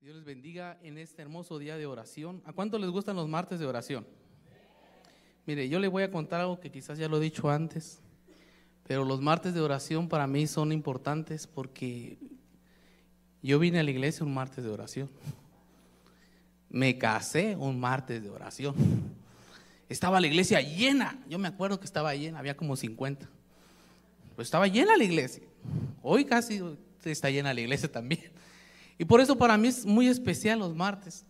Dios les bendiga en este hermoso día de oración. ¿A cuánto les gustan los martes de oración? Mire, yo le voy a contar algo que quizás ya lo he dicho antes, pero los martes de oración para mí son importantes porque yo vine a la iglesia un martes de oración. Me casé un martes de oración. Estaba la iglesia llena. Yo me acuerdo que estaba llena, había como 50. Pues estaba llena la iglesia. Hoy casi está llena la iglesia también. Y por eso para mí es muy especial los martes.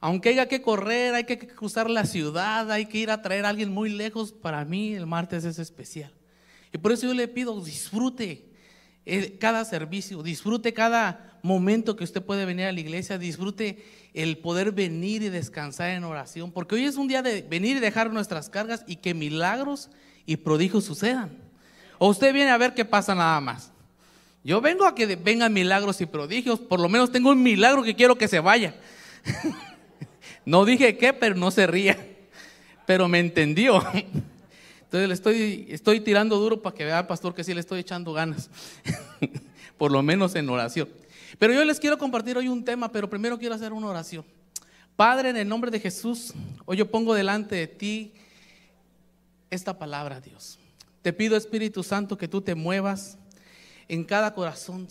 Aunque haya que correr, hay que cruzar la ciudad, hay que ir a traer a alguien muy lejos, para mí el martes es especial. Y por eso yo le pido, disfrute cada servicio, disfrute cada momento que usted puede venir a la iglesia, disfrute el poder venir y descansar en oración, porque hoy es un día de venir y dejar nuestras cargas y que milagros y prodigios sucedan. O usted viene a ver qué pasa nada más. Yo vengo a que vengan milagros y prodigios. Por lo menos tengo un milagro que quiero que se vaya. no dije qué, pero no se ría. Pero me entendió. Entonces le estoy, estoy tirando duro para que vea, pastor, que sí le estoy echando ganas. Por lo menos en oración. Pero yo les quiero compartir hoy un tema, pero primero quiero hacer una oración. Padre, en el nombre de Jesús, hoy yo pongo delante de ti esta palabra, Dios. Te pido, Espíritu Santo, que tú te muevas en cada corazón.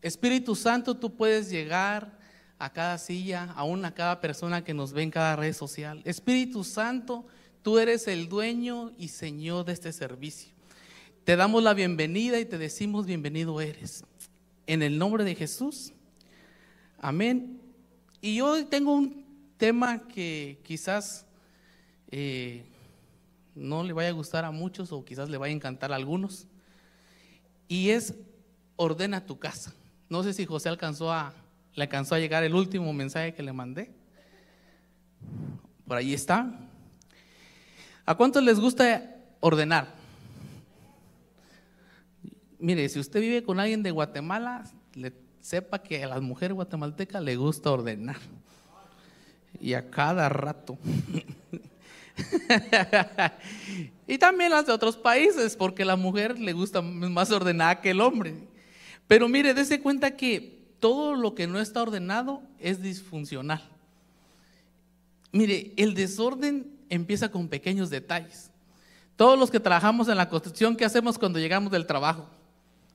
Espíritu Santo, tú puedes llegar a cada silla, aún a cada persona que nos ve en cada red social. Espíritu Santo, tú eres el dueño y Señor de este servicio. Te damos la bienvenida y te decimos bienvenido eres. En el nombre de Jesús. Amén. Y yo tengo un tema que quizás eh, no le vaya a gustar a muchos o quizás le vaya a encantar a algunos. Y es ordena tu casa. No sé si José alcanzó a, le alcanzó a llegar el último mensaje que le mandé. Por ahí está. ¿A cuántos les gusta ordenar? Mire, si usted vive con alguien de Guatemala, le, sepa que a las mujeres guatemaltecas le gusta ordenar. Y a cada rato. y también las de otros países, porque la mujer le gusta más ordenada que el hombre. Pero mire, dése cuenta que todo lo que no está ordenado es disfuncional. Mire, el desorden empieza con pequeños detalles. Todos los que trabajamos en la construcción, ¿qué hacemos cuando llegamos del trabajo?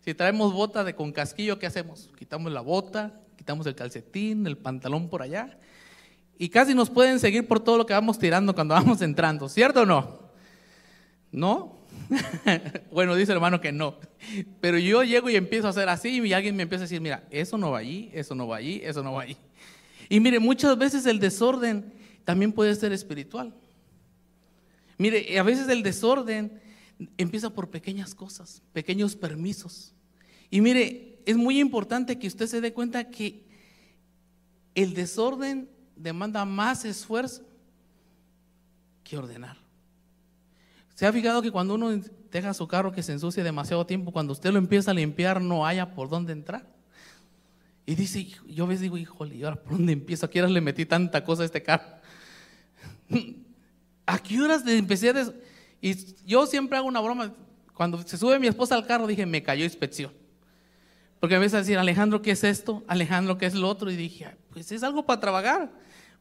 Si traemos bota de con casquillo, ¿qué hacemos? Quitamos la bota, quitamos el calcetín, el pantalón por allá. Y casi nos pueden seguir por todo lo que vamos tirando cuando vamos entrando, ¿cierto o no? ¿No? bueno, dice el hermano que no. Pero yo llego y empiezo a hacer así y alguien me empieza a decir, mira, eso no va allí, eso no va allí, eso no va allí. Y mire, muchas veces el desorden también puede ser espiritual. Mire, a veces el desorden empieza por pequeñas cosas, pequeños permisos. Y mire, es muy importante que usted se dé cuenta que el desorden demanda más esfuerzo que ordenar. ¿Se ha fijado que cuando uno deja su carro que se ensucie demasiado tiempo, cuando usted lo empieza a limpiar no haya por dónde entrar? Y dice, yo ves, digo, híjole, ¿y ahora por dónde empiezo? ¿A qué horas le metí tanta cosa a este carro? ¿A qué horas le empecé a... Y yo siempre hago una broma. Cuando se sube mi esposa al carro, dije, me cayó inspección. Porque me empieza a decir, Alejandro, ¿qué es esto? Alejandro, ¿qué es lo otro? Y dije, pues es algo para trabajar,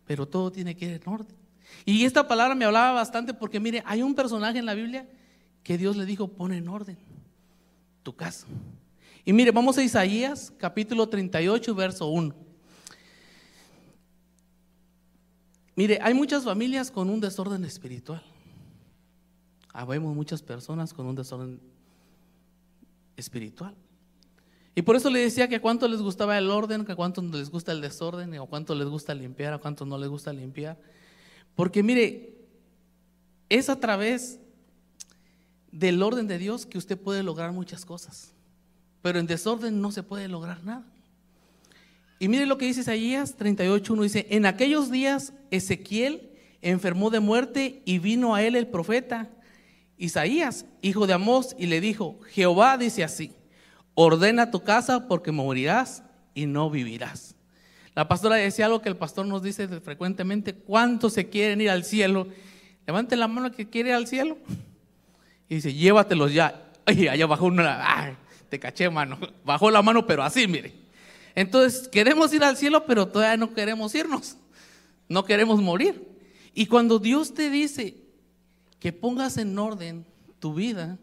pero todo tiene que ir en orden. Y esta palabra me hablaba bastante porque mire, hay un personaje en la Biblia que Dios le dijo, pon en orden tu casa. Y mire, vamos a Isaías capítulo 38, verso 1. Mire, hay muchas familias con un desorden espiritual. Habemos muchas personas con un desorden espiritual. Y por eso le decía que a cuánto les gustaba el orden, que a cuánto les gusta el desorden, o cuánto les gusta limpiar, a cuánto no les gusta limpiar. Porque mire, es a través del orden de Dios que usted puede lograr muchas cosas. Pero en desorden no se puede lograr nada. Y mire lo que dice Isaías 38.1. Dice, en aquellos días Ezequiel enfermó de muerte y vino a él el profeta Isaías, hijo de Amós, y le dijo, Jehová dice así, ordena tu casa porque morirás y no vivirás. La pastora decía algo que el pastor nos dice frecuentemente, ¿cuántos se quieren ir al cielo? Levante la mano que quiere ir al cielo. Y dice, llévatelos ya. Ay, allá bajó una, te caché mano. Bajó la mano, pero así, mire. Entonces, queremos ir al cielo, pero todavía no queremos irnos. No queremos morir. Y cuando Dios te dice que pongas en orden tu vida,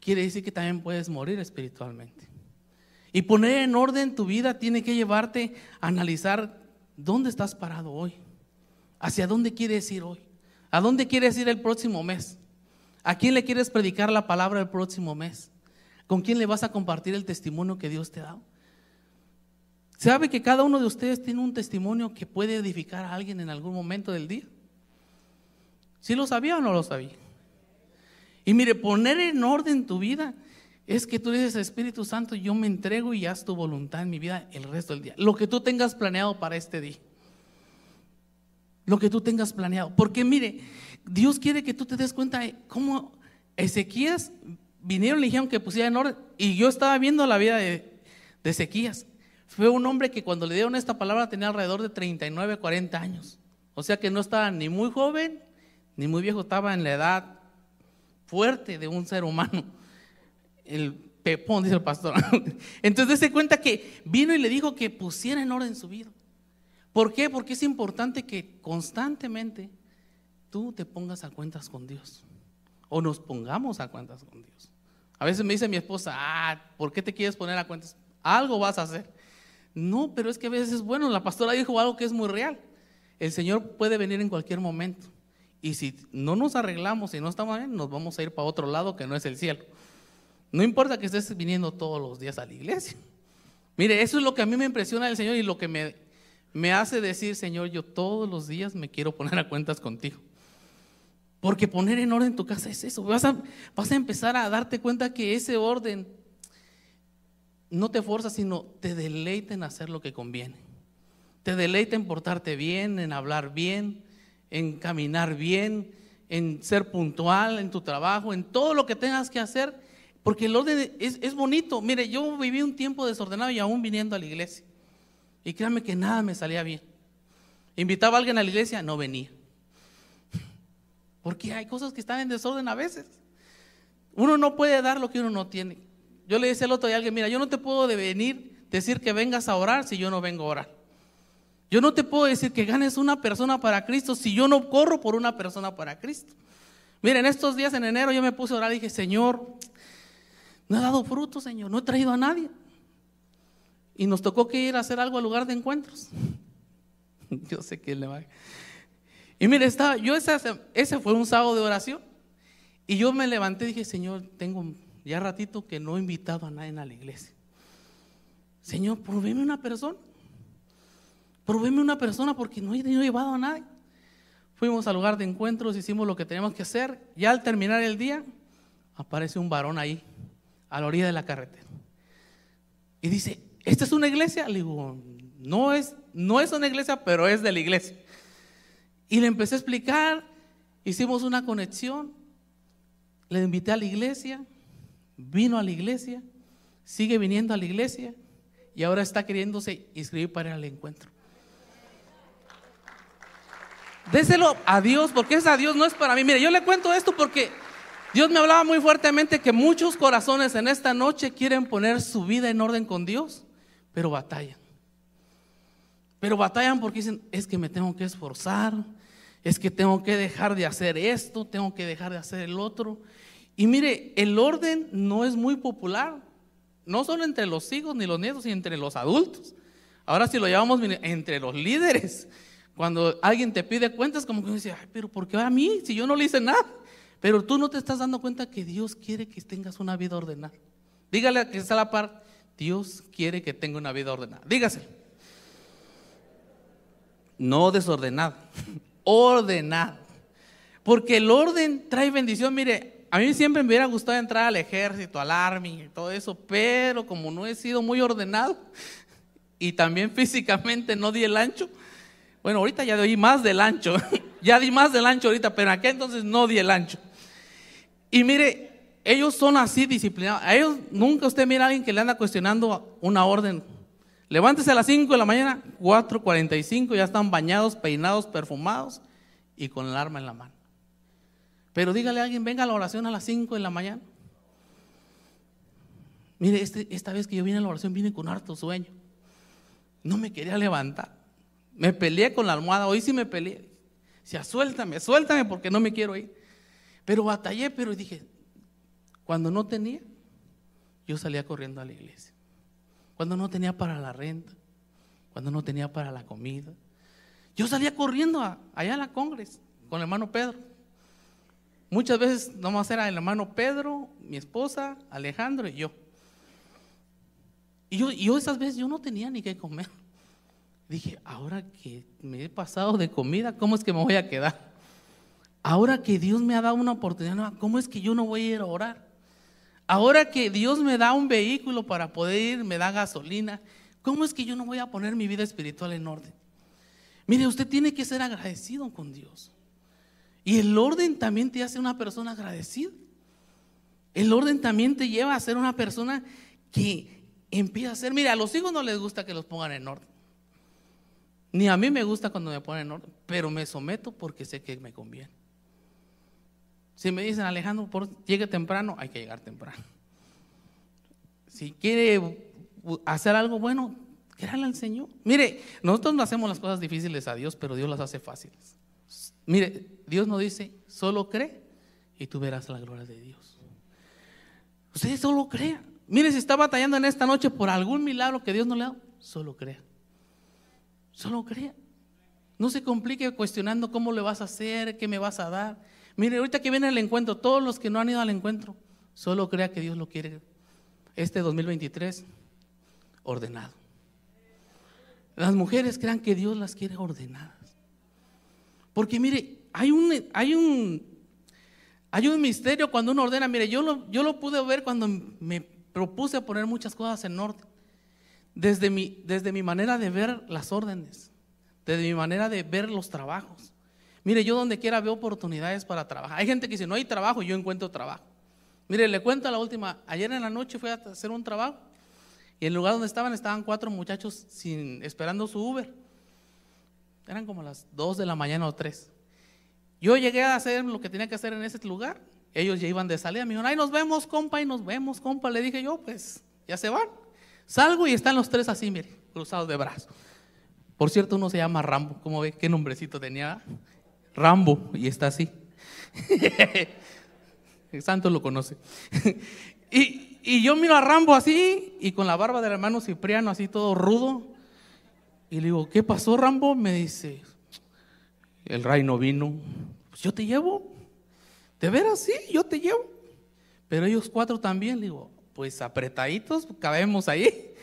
quiere decir que también puedes morir espiritualmente. Y poner en orden tu vida tiene que llevarte a analizar dónde estás parado hoy, hacia dónde quieres ir hoy, a dónde quieres ir el próximo mes, a quién le quieres predicar la palabra el próximo mes, con quién le vas a compartir el testimonio que Dios te ha dado. ¿Sabe que cada uno de ustedes tiene un testimonio que puede edificar a alguien en algún momento del día? ¿Sí lo sabía o no lo sabía? Y mire, poner en orden tu vida es que tú dices, Espíritu Santo, yo me entrego y haz tu voluntad en mi vida el resto del día. Lo que tú tengas planeado para este día. Lo que tú tengas planeado. Porque mire, Dios quiere que tú te des cuenta de cómo Ezequías vinieron y le dijeron que pusiera en orden. Y yo estaba viendo la vida de, de Ezequías. Fue un hombre que cuando le dieron esta palabra tenía alrededor de 39, 40 años. O sea que no estaba ni muy joven ni muy viejo, estaba en la edad fuerte de un ser humano. El pepón, dice el pastor. Entonces se cuenta que vino y le dijo que pusiera en orden su vida. ¿Por qué? Porque es importante que constantemente tú te pongas a cuentas con Dios. O nos pongamos a cuentas con Dios. A veces me dice mi esposa, ah, ¿por qué te quieres poner a cuentas? Algo vas a hacer. No, pero es que a veces es bueno. La pastora dijo algo que es muy real. El Señor puede venir en cualquier momento. Y si no nos arreglamos y no estamos bien, nos vamos a ir para otro lado que no es el cielo. No importa que estés viniendo todos los días a la iglesia. Mire, eso es lo que a mí me impresiona del Señor y lo que me, me hace decir, Señor, yo todos los días me quiero poner a cuentas contigo. Porque poner en orden tu casa es eso. Vas a, vas a empezar a darte cuenta que ese orden no te fuerza, sino te deleita en hacer lo que conviene. Te deleita en portarte bien, en hablar bien, en caminar bien, en ser puntual en tu trabajo, en todo lo que tengas que hacer, porque el orden es, bonito. Mire, yo viví un tiempo desordenado y aún viniendo a la iglesia. Y créanme que nada me salía bien. Invitaba a alguien a la iglesia, no venía. Porque hay cosas que están en desorden a veces. Uno no puede dar lo que uno no tiene. Yo le decía al otro a alguien, mira, yo no te puedo venir decir que vengas a orar si yo no vengo a orar. Yo no te puedo decir que ganes una persona para Cristo si yo no corro por una persona para Cristo. Miren, estos días en enero yo me puse a orar y dije, Señor, no he dado fruto, Señor, no he traído a nadie. Y nos tocó que ir a hacer algo al lugar de encuentros. yo sé que le va. Y mire, estaba, yo ese, ese fue un sábado de oración. Y yo me levanté y dije, Señor, tengo ya ratito que no he invitado a nadie a la iglesia. Señor, probéme una persona. Probéme una persona porque no he, llevado a nadie. Fuimos al lugar de encuentros, hicimos lo que teníamos que hacer. Ya al terminar el día, aparece un varón ahí, a la orilla de la carretera. Y dice, ¿esta es una iglesia? Le digo, no es, no es una iglesia, pero es de la iglesia. Y le empecé a explicar, hicimos una conexión, le invité a la iglesia, vino a la iglesia, sigue viniendo a la iglesia y ahora está queriéndose inscribir para el encuentro. Déselo a Dios, porque es a Dios, no es para mí. Mire, yo le cuento esto porque Dios me hablaba muy fuertemente que muchos corazones en esta noche quieren poner su vida en orden con Dios, pero batallan. Pero batallan porque dicen, es que me tengo que esforzar, es que tengo que dejar de hacer esto, tengo que dejar de hacer el otro. Y mire, el orden no es muy popular, no solo entre los hijos ni los nietos, sino entre los adultos. Ahora si lo llevamos entre los líderes, cuando alguien te pide cuentas, como que dice, ay, pero ¿por qué a mí? Si yo no le hice nada. Pero tú no te estás dando cuenta que Dios quiere que tengas una vida ordenada. Dígale a que está a la par, Dios quiere que tenga una vida ordenada. Dígase. No desordenada, ordenada. Porque el orden trae bendición. Mire, a mí siempre me hubiera gustado entrar al ejército, al army y todo eso, pero como no he sido muy ordenado y también físicamente no di el ancho, bueno, ahorita ya doy más del ancho, ya di más del ancho ahorita, pero en entonces no di el ancho. Y mire, ellos son así disciplinados. A ellos nunca usted mira a alguien que le anda cuestionando una orden. Levántese a las 5 de la mañana, 4.45, ya están bañados, peinados, perfumados y con el arma en la mano. Pero dígale a alguien, venga a la oración a las 5 de la mañana. Mire, este, esta vez que yo vine a la oración vine con harto sueño. No me quería levantar. Me peleé con la almohada, hoy sí me peleé. Decía, suéltame, suéltame porque no me quiero ir. Pero batallé, pero dije, cuando no tenía, yo salía corriendo a la iglesia. Cuando no tenía para la renta, cuando no tenía para la comida. Yo salía corriendo allá a la Congres con el hermano Pedro. Muchas veces nomás era el hermano Pedro, mi esposa, Alejandro y yo. Y yo, yo esas veces yo no tenía ni qué comer. Dije, ahora que me he pasado de comida, ¿cómo es que me voy a quedar? Ahora que Dios me ha dado una oportunidad, ¿cómo es que yo no voy a ir a orar? Ahora que Dios me da un vehículo para poder ir, me da gasolina, ¿cómo es que yo no voy a poner mi vida espiritual en orden? Mire, usted tiene que ser agradecido con Dios. Y el orden también te hace una persona agradecida. El orden también te lleva a ser una persona que empieza a ser, mire, a los hijos no les gusta que los pongan en orden. Ni a mí me gusta cuando me ponen en orden, pero me someto porque sé que me conviene. Si me dicen, Alejandro, por, llegue temprano, hay que llegar temprano. Si quiere hacer algo bueno, créale al Señor. Mire, nosotros no hacemos las cosas difíciles a Dios, pero Dios las hace fáciles. Mire, Dios nos dice, solo cree y tú verás la gloria de Dios. Usted solo crea. Mire, si está batallando en esta noche por algún milagro que Dios no le ha dado, solo crea. Solo crea. No se complique cuestionando cómo le vas a hacer, qué me vas a dar. Mire, ahorita que viene el encuentro, todos los que no han ido al encuentro, solo crea que Dios lo quiere. Este 2023, ordenado. Las mujeres crean que Dios las quiere ordenadas. Porque mire, hay un, hay un, hay un misterio cuando uno ordena. Mire, yo lo, yo lo pude ver cuando me propuse poner muchas cosas en orden. Desde mi, desde mi manera de ver las órdenes, desde mi manera de ver los trabajos. Mire, yo donde quiera veo oportunidades para trabajar. Hay gente que dice, no hay trabajo, yo encuentro trabajo. Mire, le cuento la última. Ayer en la noche fui a hacer un trabajo y en el lugar donde estaban estaban cuatro muchachos sin, esperando su Uber. Eran como las dos de la mañana o tres. Yo llegué a hacer lo que tenía que hacer en ese lugar. Ellos ya iban de salida. Me dijeron, ay, nos vemos, compa, y nos vemos, compa. Le dije yo, pues, ya se van. Salgo y están los tres así, mire, cruzados de brazos. Por cierto, uno se llama Rambo. ¿Cómo ve? ¿Qué nombrecito tenía? Rambo, y está así. El santo lo conoce. y, y, yo miro a Rambo así, y con la barba del hermano Cipriano así todo rudo. Y le digo, ¿qué pasó, Rambo? Me dice, el rey no vino. Pues yo te llevo. ¿De veras? Sí, yo te llevo. Pero ellos cuatro también, digo, pues apretaditos, cabemos ahí.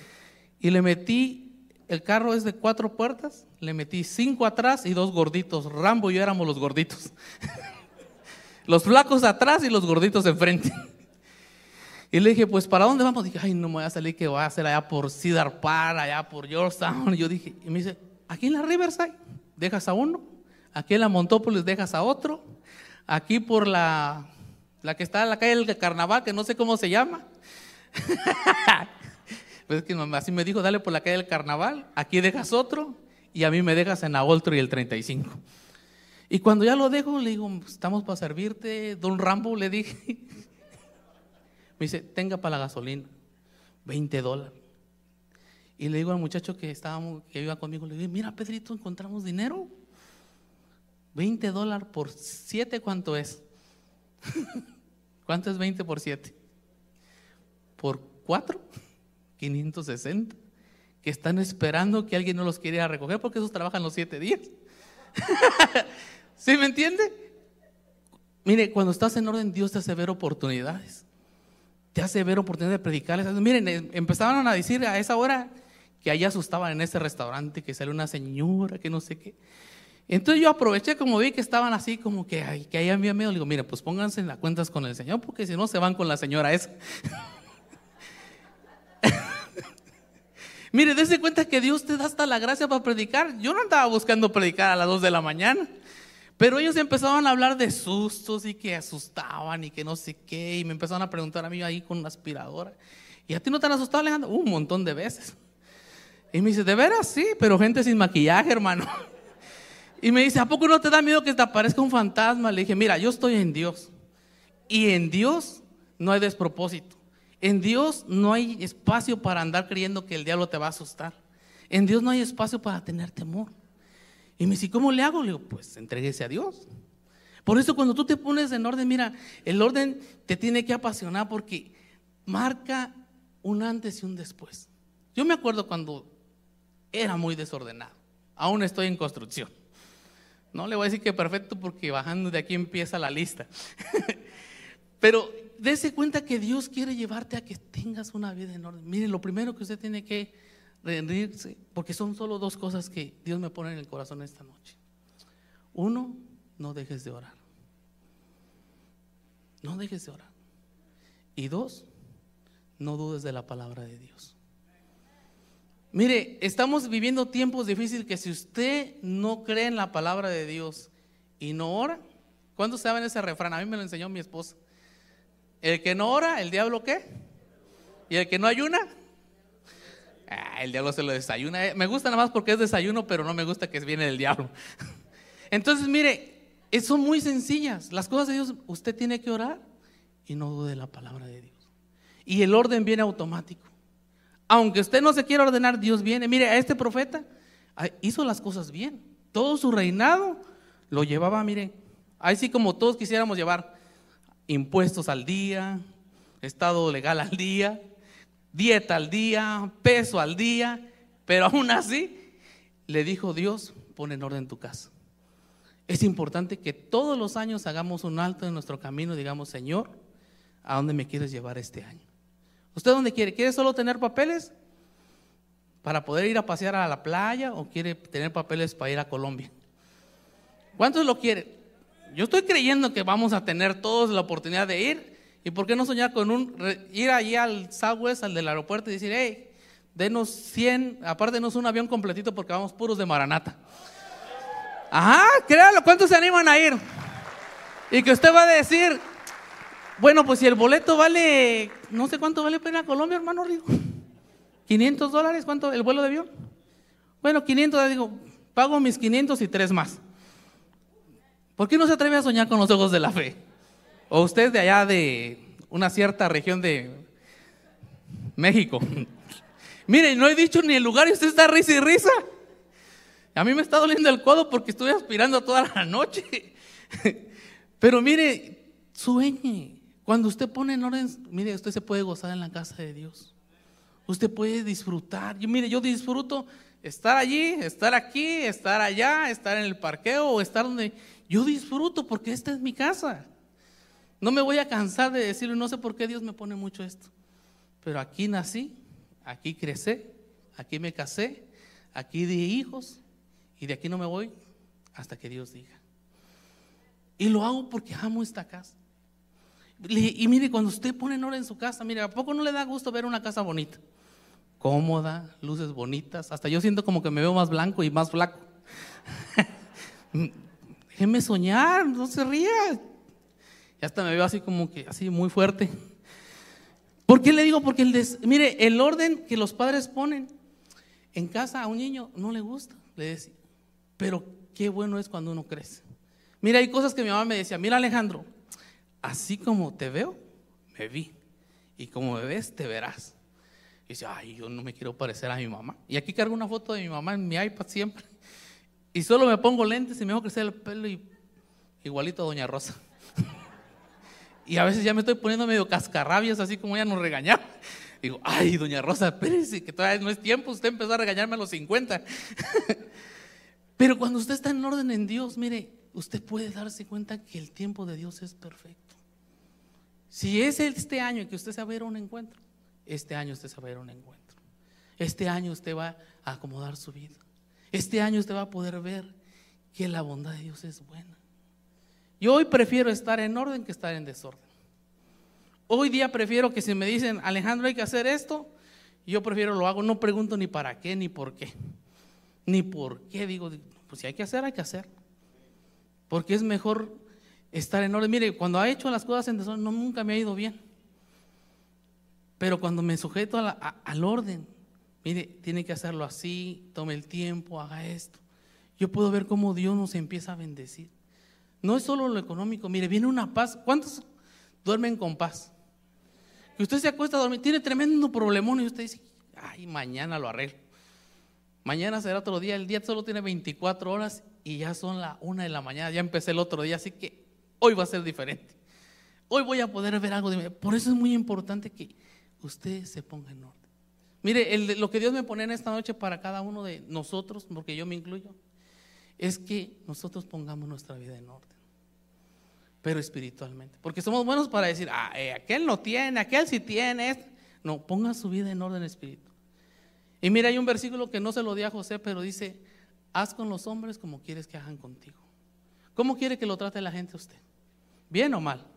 Y le metí, el carro es de cuatro puertas, le metí cinco atrás y dos gorditos. Rambo y yo éramos los gorditos. los flacos atrás y los gorditos enfrente. Y le dije, pues ¿para dónde vamos? Dije, ay, no me voy a salir que voy a hacer allá por Cedar Park, allá por Georgetown. Y yo dije, y me dice, aquí en la Riverside, dejas a uno, aquí en la Montópolis dejas a otro, aquí por la, la que está en la calle del Carnaval, que no sé cómo se llama, pues que así me dijo, dale por la calle del carnaval, aquí dejas otro y a mí me dejas en la otro y el 35. Y cuando ya lo dejo, le digo, estamos para servirte, don Rambo, le dije. Me dice, tenga para la gasolina, 20 dólares. Y le digo al muchacho que, estábamos, que iba conmigo, le digo, mira Pedrito, encontramos dinero. 20 dólares por 7, ¿cuánto es? ¿Cuánto es 20 por 7? por cuatro, 560, que están esperando que alguien no los quiera recoger porque esos trabajan los siete días. ¿Sí me entiende? Mire, cuando estás en orden, Dios te hace ver oportunidades. Te hace ver oportunidades de predicarles. Miren, em, empezaban a decir a esa hora que allá asustaban en ese restaurante, que salió una señora, que no sé qué. Entonces yo aproveché como vi que estaban así como que, ay, que ahí había miedo. Le digo, mire, pues pónganse en las cuentas con el Señor, porque si no se van con la señora esa. Mire, dése cuenta que Dios te da hasta la gracia para predicar. Yo no andaba buscando predicar a las 2 de la mañana. Pero ellos empezaban a hablar de sustos y que asustaban y que no sé qué. Y me empezaron a preguntar a mí ahí con una aspiradora. ¿Y a ti no te han asustado, Alejandro? Un montón de veces. Y me dice, ¿de veras? Sí, pero gente sin maquillaje, hermano. Y me dice, ¿a poco no te da miedo que te aparezca un fantasma? Le dije, mira, yo estoy en Dios. Y en Dios no hay despropósito. En Dios no hay espacio para andar creyendo que el diablo te va a asustar. En Dios no hay espacio para tener temor. Y me dice, ¿cómo le hago? Le digo, pues entréguese a Dios. Por eso cuando tú te pones en orden, mira, el orden te tiene que apasionar porque marca un antes y un después. Yo me acuerdo cuando era muy desordenado. Aún estoy en construcción. No le voy a decir que perfecto porque bajando de aquí empieza la lista. Pero dése cuenta que Dios quiere llevarte a que tengas una vida en orden. Mire, lo primero que usted tiene que rendirse, porque son solo dos cosas que Dios me pone en el corazón esta noche. Uno, no dejes de orar. No dejes de orar. Y dos, no dudes de la palabra de Dios. Mire, estamos viviendo tiempos difíciles que si usted no cree en la palabra de Dios y no ora, ¿cuándo saben ese refrán? A mí me lo enseñó mi esposa. El que no ora, ¿el diablo qué? ¿Y el que no ayuna? Ah, el diablo se lo desayuna. Me gusta nada más porque es desayuno, pero no me gusta que viene del diablo. Entonces, mire, son muy sencillas. Las cosas de Dios, usted tiene que orar y no dude la palabra de Dios. Y el orden viene automático. Aunque usted no se quiera ordenar, Dios viene. Mire, a este profeta hizo las cosas bien. Todo su reinado lo llevaba, mire, así como todos quisiéramos llevar impuestos al día, estado legal al día, dieta al día, peso al día, pero aún así le dijo Dios, pon en orden tu casa. Es importante que todos los años hagamos un alto en nuestro camino y digamos, Señor, ¿a dónde me quieres llevar este año? ¿Usted dónde quiere? ¿Quiere solo tener papeles para poder ir a pasear a la playa o quiere tener papeles para ir a Colombia? ¿Cuántos lo quieren? Yo estoy creyendo que vamos a tener todos la oportunidad de ir. ¿Y por qué no soñar con un, ir allí al Southwest, al del aeropuerto y decir, hey, denos 100, aparte denos un avión completito porque vamos puros de Maranata? Ajá, créalo, ¿cuántos se animan a ir? Y que usted va a decir, bueno, pues si el boleto vale, no sé cuánto vale para Colombia, hermano Rigo. 500 dólares, ¿cuánto el vuelo de avión? Bueno, 500, digo, pago mis 500 y tres más. ¿Por qué no se atreve a soñar con los ojos de la fe? O usted de allá de una cierta región de México. Mire, no he dicho ni el lugar y usted está risa y risa. A mí me está doliendo el codo porque estuve aspirando toda la noche. Pero mire, sueñe. Cuando usted pone en orden, mire, usted se puede gozar en la casa de Dios. Usted puede disfrutar. Yo, mire, yo disfruto estar allí, estar aquí, estar allá, estar en el parqueo o estar donde yo disfruto porque esta es mi casa. No me voy a cansar de decirlo, no sé por qué Dios me pone mucho esto. Pero aquí nací, aquí crecí, aquí me casé, aquí di hijos y de aquí no me voy hasta que Dios diga. Y lo hago porque amo esta casa. Y mire, cuando usted pone en orden en su casa, mire, ¿a poco no le da gusto ver una casa bonita? Cómoda, luces bonitas. Hasta yo siento como que me veo más blanco y más flaco. Déjeme soñar, no se ría. Y hasta me veo así como que, así muy fuerte. ¿Por qué le digo? Porque el mire, el orden que los padres ponen en casa a un niño no le gusta, le decía. Pero qué bueno es cuando uno crece. Mira, hay cosas que mi mamá me decía, mira Alejandro, así como te veo, me vi. Y como me ves, te verás. Y dice, ay, yo no me quiero parecer a mi mamá. Y aquí cargo una foto de mi mamá en mi iPad siempre. Y solo me pongo lentes y me dejo crecer el pelo y igualito a Doña Rosa. y a veces ya me estoy poniendo medio cascarrabias, así como ella nos regañaba. Digo, ay, Doña Rosa, espérese, que todavía no es tiempo, usted empezó a regañarme a los 50. Pero cuando usted está en orden en Dios, mire, usted puede darse cuenta que el tiempo de Dios es perfecto. Si es este año que usted se va a ver un encuentro, este año usted se va a ver un encuentro. Este año usted va a acomodar su vida. Este año usted va a poder ver que la bondad de Dios es buena. Yo hoy prefiero estar en orden que estar en desorden. Hoy día prefiero que si me dicen, Alejandro, hay que hacer esto, yo prefiero lo hago, no pregunto ni para qué ni por qué. Ni por qué, digo, pues si hay que hacer, hay que hacer. Porque es mejor estar en orden. Mire, cuando ha hecho las cosas en desorden, no, nunca me ha ido bien. Pero cuando me sujeto al orden, Mire, tiene que hacerlo así, tome el tiempo, haga esto. Yo puedo ver cómo Dios nos empieza a bendecir. No es solo lo económico, mire, viene una paz. ¿Cuántos duermen con paz? Que usted se acuesta a dormir, tiene tremendo problemón y usted dice, ay, mañana lo arreglo. Mañana será otro día, el día solo tiene 24 horas y ya son la una de la mañana, ya empecé el otro día, así que hoy va a ser diferente. Hoy voy a poder ver algo de Por eso es muy importante que usted se ponga en orden. Mire, lo que Dios me pone en esta noche para cada uno de nosotros, porque yo me incluyo, es que nosotros pongamos nuestra vida en orden, pero espiritualmente. Porque somos buenos para decir, ah, eh, aquel no tiene, aquel sí tiene. No, ponga su vida en orden espiritual. Y mira, hay un versículo que no se lo di a José, pero dice, haz con los hombres como quieres que hagan contigo. ¿Cómo quiere que lo trate la gente usted? ¿Bien o mal?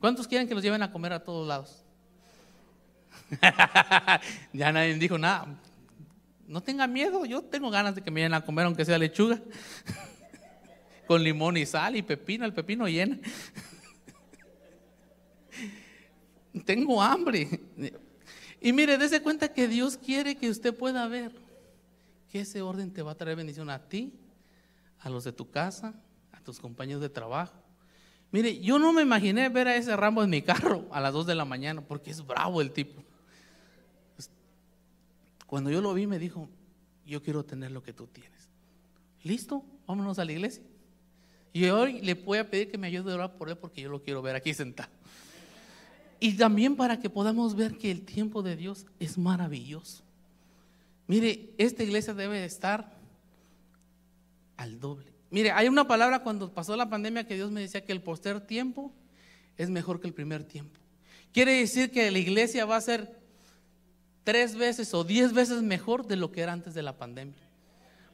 ¿Cuántos quieren que los lleven a comer a todos lados? ya nadie dijo nada. No tenga miedo, yo tengo ganas de que me vayan a comer aunque sea lechuga. Con limón y sal y pepino, el pepino llena. tengo hambre. Y mire, dése cuenta que Dios quiere que usted pueda ver que ese orden te va a traer bendición a ti, a los de tu casa, a tus compañeros de trabajo. Mire, yo no me imaginé ver a ese Rambo en mi carro a las 2 de la mañana, porque es bravo el tipo. Cuando yo lo vi me dijo, yo quiero tener lo que tú tienes. ¿Listo? Vámonos a la iglesia. Y hoy le voy a pedir que me ayude a orar por él porque yo lo quiero ver aquí sentado. Y también para que podamos ver que el tiempo de Dios es maravilloso. Mire, esta iglesia debe estar al doble. Mire, hay una palabra cuando pasó la pandemia que Dios me decía que el poster tiempo es mejor que el primer tiempo. Quiere decir que la iglesia va a ser tres veces o diez veces mejor de lo que era antes de la pandemia.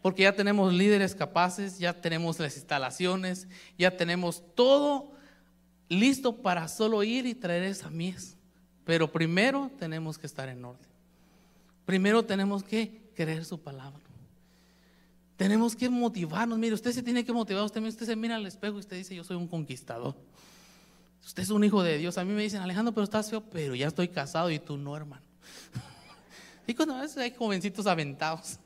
Porque ya tenemos líderes capaces, ya tenemos las instalaciones, ya tenemos todo listo para solo ir y traer esa mies. Pero primero tenemos que estar en orden. Primero tenemos que creer su palabra. Tenemos que motivarnos. Mire, usted se tiene que motivar. Usted, usted se mira al espejo y usted dice, yo soy un conquistador. Usted es un hijo de Dios. A mí me dicen, Alejandro, pero estás feo, pero ya estoy casado y tú no, hermano. Y cuando a veces hay jovencitos aventados,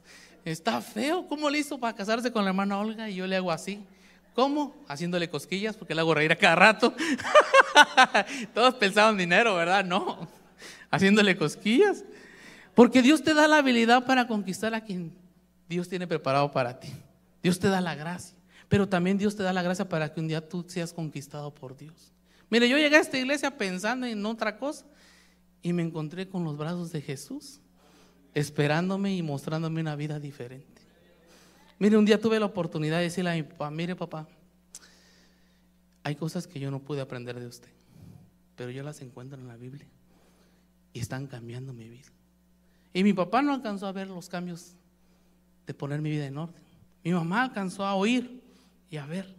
está feo, ¿cómo le hizo para casarse con la hermana Olga? Y yo le hago así. ¿Cómo? Haciéndole cosquillas porque le hago reír a cada rato. Todos pensaban dinero, ¿verdad? No. Haciéndole cosquillas. Porque Dios te da la habilidad para conquistar a quien Dios tiene preparado para ti. Dios te da la gracia. Pero también Dios te da la gracia para que un día tú seas conquistado por Dios. Mire, yo llegué a esta iglesia pensando en otra cosa y me encontré con los brazos de Jesús esperándome y mostrándome una vida diferente. Mire, un día tuve la oportunidad de decirle a mi papá, mire papá, hay cosas que yo no pude aprender de usted, pero yo las encuentro en la Biblia y están cambiando mi vida. Y mi papá no alcanzó a ver los cambios de poner mi vida en orden. Mi mamá alcanzó a oír y a ver.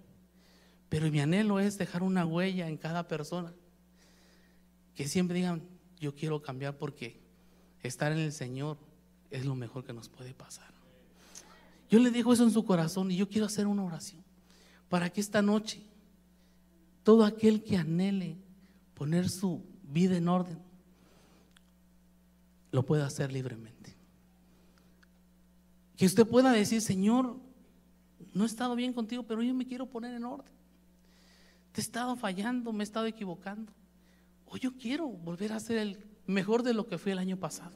Pero mi anhelo es dejar una huella en cada persona. Que siempre digan, yo quiero cambiar porque estar en el Señor es lo mejor que nos puede pasar. Yo le dejo eso en su corazón y yo quiero hacer una oración para que esta noche todo aquel que anhele poner su vida en orden lo pueda hacer libremente. Que usted pueda decir, Señor, no he estado bien contigo, pero yo me quiero poner en orden. Te he estado fallando, me he estado equivocando. O yo quiero volver a ser el mejor de lo que fui el año pasado.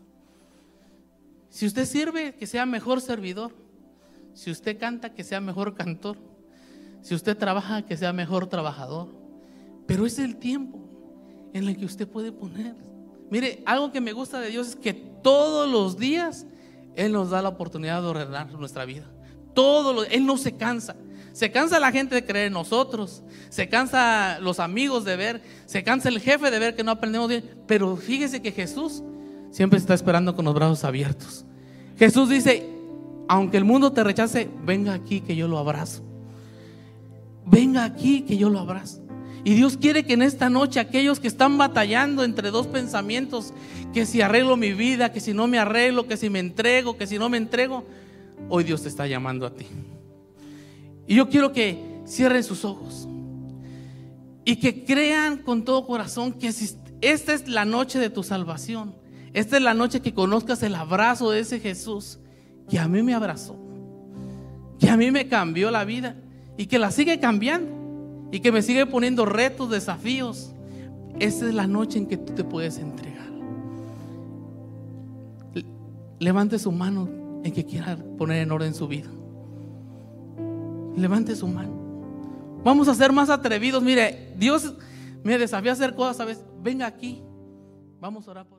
Si usted sirve, que sea mejor servidor. Si usted canta, que sea mejor cantor. Si usted trabaja, que sea mejor trabajador. Pero es el tiempo en el que usted puede poner. Mire, algo que me gusta de Dios es que todos los días Él nos da la oportunidad de ordenar nuestra vida. Todos los, Él no se cansa. Se cansa la gente de creer en nosotros, se cansa los amigos de ver, se cansa el jefe de ver que no aprendemos bien, pero fíjese que Jesús siempre está esperando con los brazos abiertos. Jesús dice, aunque el mundo te rechace, venga aquí que yo lo abrazo. Venga aquí que yo lo abrazo. Y Dios quiere que en esta noche aquellos que están batallando entre dos pensamientos, que si arreglo mi vida, que si no me arreglo, que si me entrego, que si no me entrego, hoy Dios te está llamando a ti. Y yo quiero que cierren sus ojos y que crean con todo corazón que esta es la noche de tu salvación. Esta es la noche que conozcas el abrazo de ese Jesús que a mí me abrazó, que a mí me cambió la vida y que la sigue cambiando y que me sigue poniendo retos, desafíos. Esta es la noche en que tú te puedes entregar. Levante su mano en que quiera poner en orden su vida. Levante su mano. Vamos a ser más atrevidos. Mire, Dios me desafía a hacer cosas, ¿sabes? Venga aquí. Vamos a orar por